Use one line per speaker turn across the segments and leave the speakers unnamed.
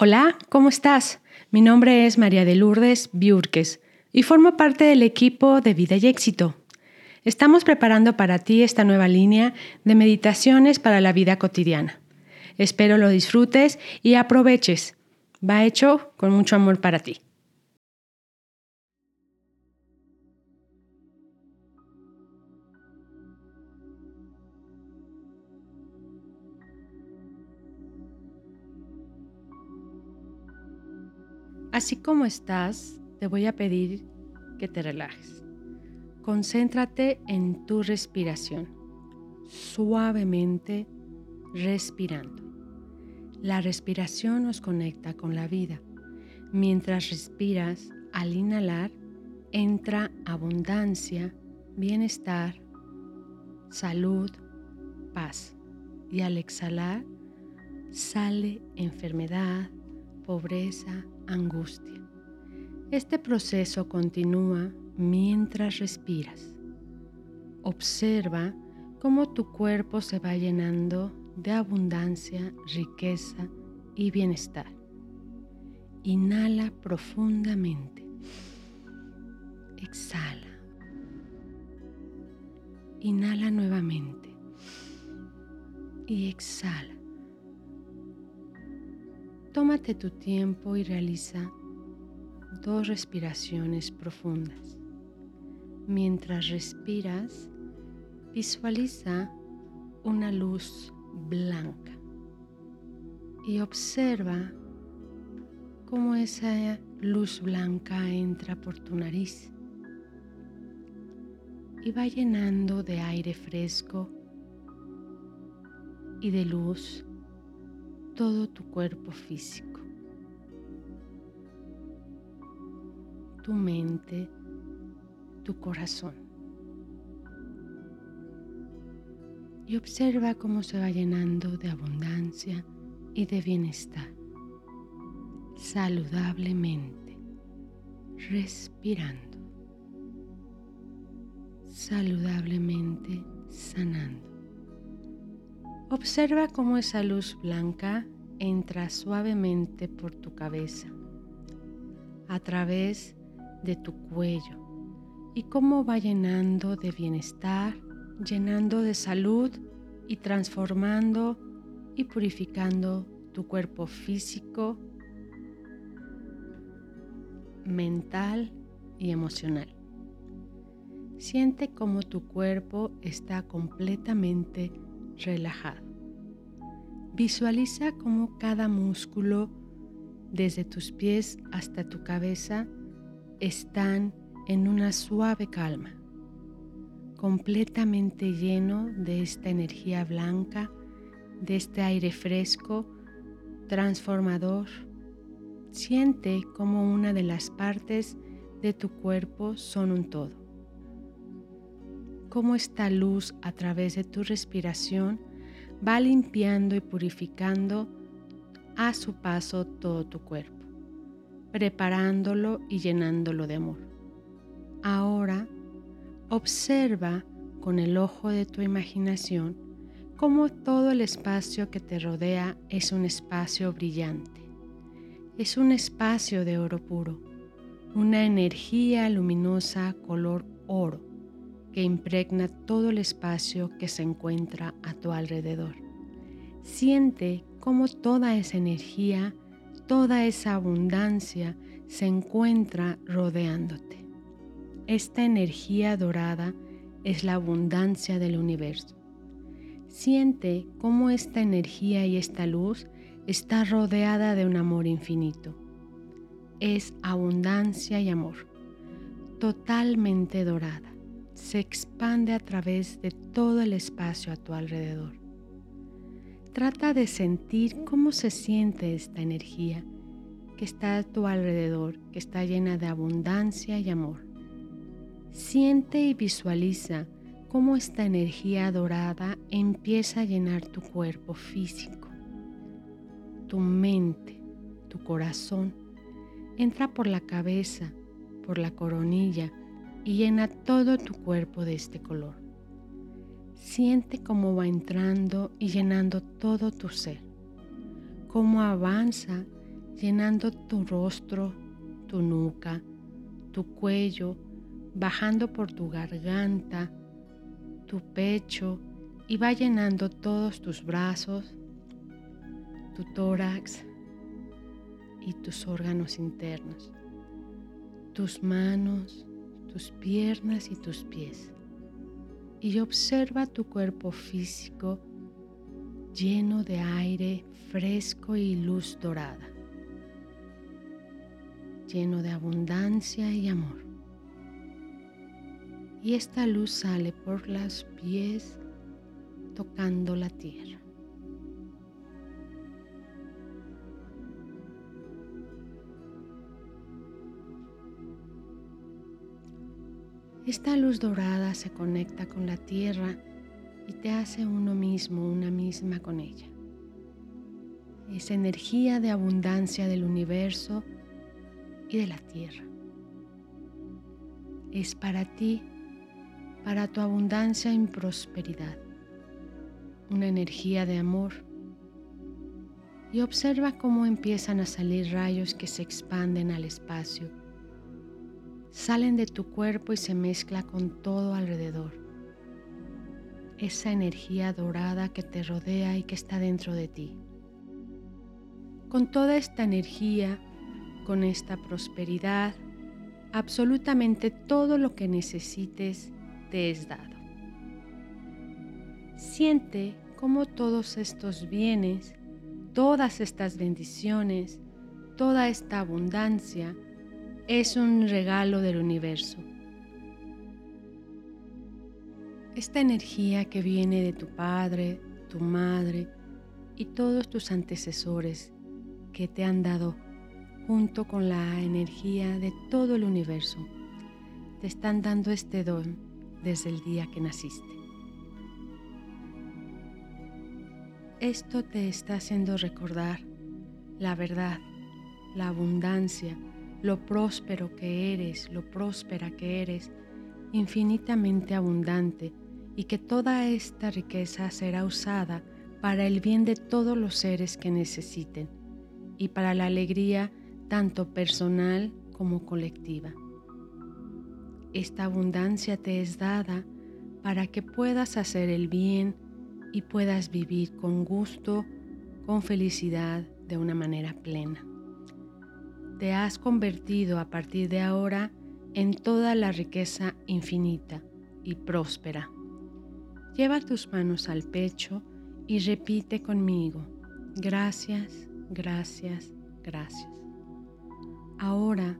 Hola, ¿cómo estás? Mi nombre es María de Lourdes Biurques y formo parte del equipo de Vida y Éxito. Estamos preparando para ti esta nueva línea de meditaciones para la vida cotidiana. Espero lo disfrutes y aproveches. Va hecho con mucho amor para ti. Así como estás, te voy a pedir que te relajes. Concéntrate en tu respiración, suavemente respirando. La respiración nos conecta con la vida. Mientras respiras, al inhalar, entra abundancia, bienestar, salud, paz. Y al exhalar, sale enfermedad, pobreza, angustia. Este proceso continúa mientras respiras. Observa cómo tu cuerpo se va llenando de abundancia, riqueza y bienestar. Inhala profundamente. Exhala. Inhala nuevamente. Y exhala. Tómate tu tiempo y realiza dos respiraciones profundas. Mientras respiras, visualiza una luz blanca y observa cómo esa luz blanca entra por tu nariz y va llenando de aire fresco y de luz todo tu cuerpo físico, tu mente, tu corazón. Y observa cómo se va llenando de abundancia y de bienestar, saludablemente, respirando, saludablemente sanando. Observa cómo esa luz blanca entra suavemente por tu cabeza, a través de tu cuello, y cómo va llenando de bienestar, llenando de salud y transformando y purificando tu cuerpo físico, mental y emocional. Siente cómo tu cuerpo está completamente relajado. Visualiza cómo cada músculo, desde tus pies hasta tu cabeza, están en una suave calma, completamente lleno de esta energía blanca, de este aire fresco, transformador. Siente como una de las partes de tu cuerpo son un todo cómo esta luz a través de tu respiración va limpiando y purificando a su paso todo tu cuerpo, preparándolo y llenándolo de amor. Ahora observa con el ojo de tu imaginación cómo todo el espacio que te rodea es un espacio brillante. Es un espacio de oro puro, una energía luminosa color oro que impregna todo el espacio que se encuentra a tu alrededor. Siente cómo toda esa energía, toda esa abundancia se encuentra rodeándote. Esta energía dorada es la abundancia del universo. Siente cómo esta energía y esta luz está rodeada de un amor infinito. Es abundancia y amor, totalmente dorada se expande a través de todo el espacio a tu alrededor. Trata de sentir cómo se siente esta energía que está a tu alrededor, que está llena de abundancia y amor. Siente y visualiza cómo esta energía dorada empieza a llenar tu cuerpo físico, tu mente, tu corazón. Entra por la cabeza, por la coronilla, y llena todo tu cuerpo de este color. Siente cómo va entrando y llenando todo tu ser, cómo avanza llenando tu rostro, tu nuca, tu cuello, bajando por tu garganta, tu pecho y va llenando todos tus brazos, tu tórax y tus órganos internos, tus manos, tus piernas y tus pies. Y observa tu cuerpo físico lleno de aire fresco y luz dorada, lleno de abundancia y amor. Y esta luz sale por los pies tocando la tierra. Esta luz dorada se conecta con la tierra y te hace uno mismo, una misma con ella. Esa energía de abundancia del universo y de la tierra. Es para ti, para tu abundancia y prosperidad. Una energía de amor. Y observa cómo empiezan a salir rayos que se expanden al espacio. Salen de tu cuerpo y se mezcla con todo alrededor esa energía dorada que te rodea y que está dentro de ti. Con toda esta energía, con esta prosperidad, absolutamente todo lo que necesites te es dado. Siente cómo todos estos bienes, todas estas bendiciones, toda esta abundancia es un regalo del universo esta energía que viene de tu padre, tu madre y todos tus antecesores que te han dado junto con la energía de todo el universo, te están dando este don desde el día que naciste. Esto te está haciendo recordar la verdad, la abundancia, lo próspero que eres, lo próspera que eres, infinitamente abundante y que toda esta riqueza será usada para el bien de todos los seres que necesiten y para la alegría tanto personal como colectiva. Esta abundancia te es dada para que puedas hacer el bien y puedas vivir con gusto, con felicidad, de una manera plena. Te has convertido a partir de ahora en toda la riqueza infinita y próspera Lleva tus manos al pecho y repite conmigo, gracias, gracias, gracias. Ahora,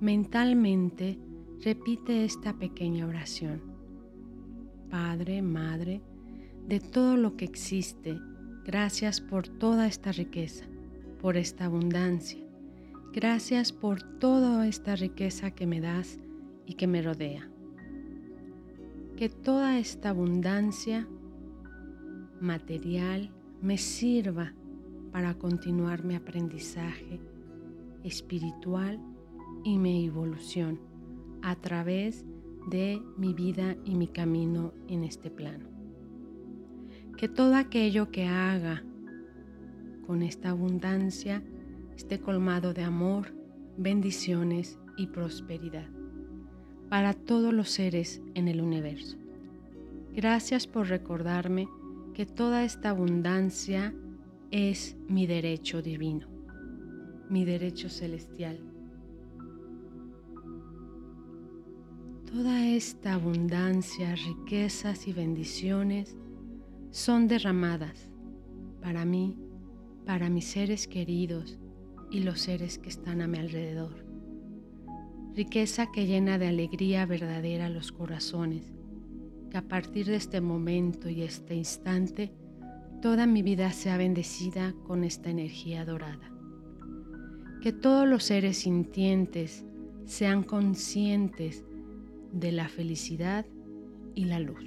mentalmente, repite esta pequeña oración. Padre, Madre, de todo lo que existe, gracias por toda esta riqueza, por esta abundancia. Gracias por toda esta riqueza que me das y que me rodea que toda esta abundancia material me sirva para continuar mi aprendizaje espiritual y mi evolución a través de mi vida y mi camino en este plano. Que todo aquello que haga con esta abundancia esté colmado de amor, bendiciones y prosperidad para todos los seres en el universo. Gracias por recordarme que toda esta abundancia es mi derecho divino, mi derecho celestial. Toda esta abundancia, riquezas y bendiciones son derramadas para mí, para mis seres queridos y los seres que están a mi alrededor riqueza que llena de alegría verdadera los corazones, que a partir de este momento y este instante toda mi vida sea bendecida con esta energía dorada. Que todos los seres sintientes sean conscientes de la felicidad y la luz.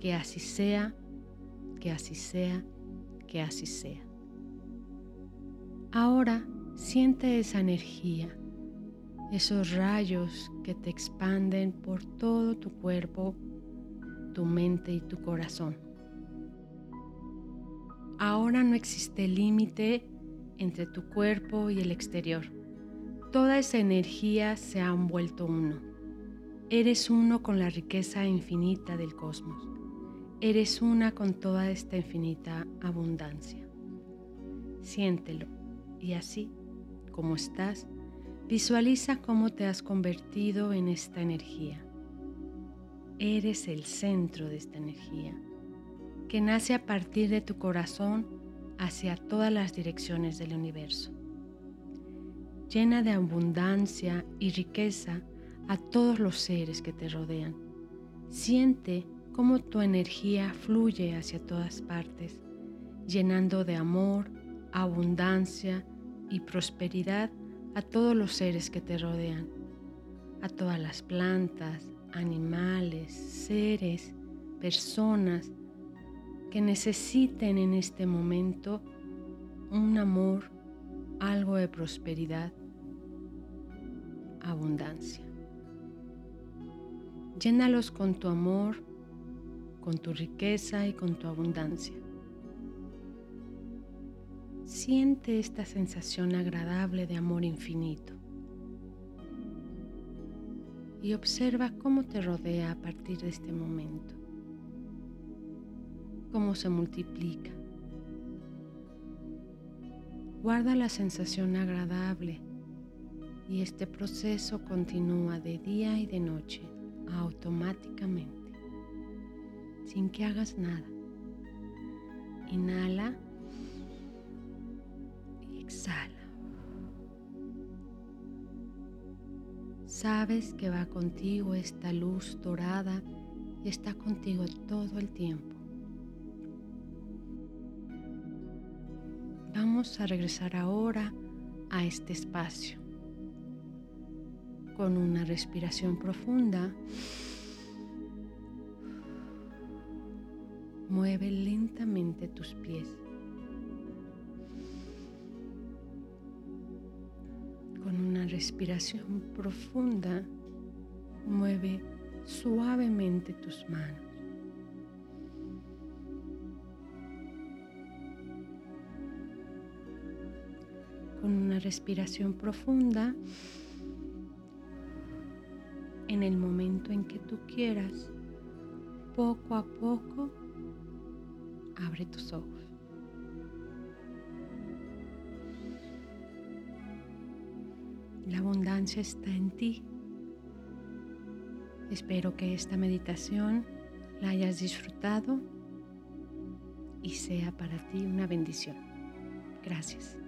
Que así sea, que así sea, que así sea. Ahora siente esa energía esos rayos que te expanden por todo tu cuerpo, tu mente y tu corazón. Ahora no existe límite entre tu cuerpo y el exterior. Toda esa energía se ha vuelto uno. Eres uno con la riqueza infinita del cosmos. Eres una con toda esta infinita abundancia. Siéntelo y así, como estás, visualiza cómo te has convertido en esta energía. Eres el centro de esta energía, que nace a partir de tu corazón hacia todas las direcciones del universo. Llena de abundancia y riqueza a todos los seres que te rodean. Siente cómo tu energía fluye hacia todas partes, llenando de amor, abundancia y prosperidad a todos los seres que te rodean, a todas las plantas, animales, seres, personas que necesiten en este momento un amor, algo de prosperidad, abundancia. Llénalos con tu amor, con tu riqueza y con tu abundancia. Siente esta sensación agradable de amor infinito y observa cómo te rodea a partir de este momento, cómo se multiplica. Guarda la sensación agradable y este proceso continúa de día y de noche automáticamente, sin que hagas nada. Inhala exhala. Sabes que va contigo esta luz dorada y está contigo todo el tiempo. Vamos a regresar ahora a este espacio con una respiración profunda. Mueve lentamente tus pies. Respiración profunda, mueve suavemente tus manos. Con una respiración profunda, en el momento en que tú quieras, poco a poco, abre tus ojos. La abundancia está en ti. Espero que esta meditación la hayas disfrutado y sea para ti una bendición. Gracias.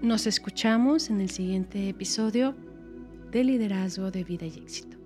Nos escuchamos en el siguiente episodio de Liderazgo de Vida y Éxito.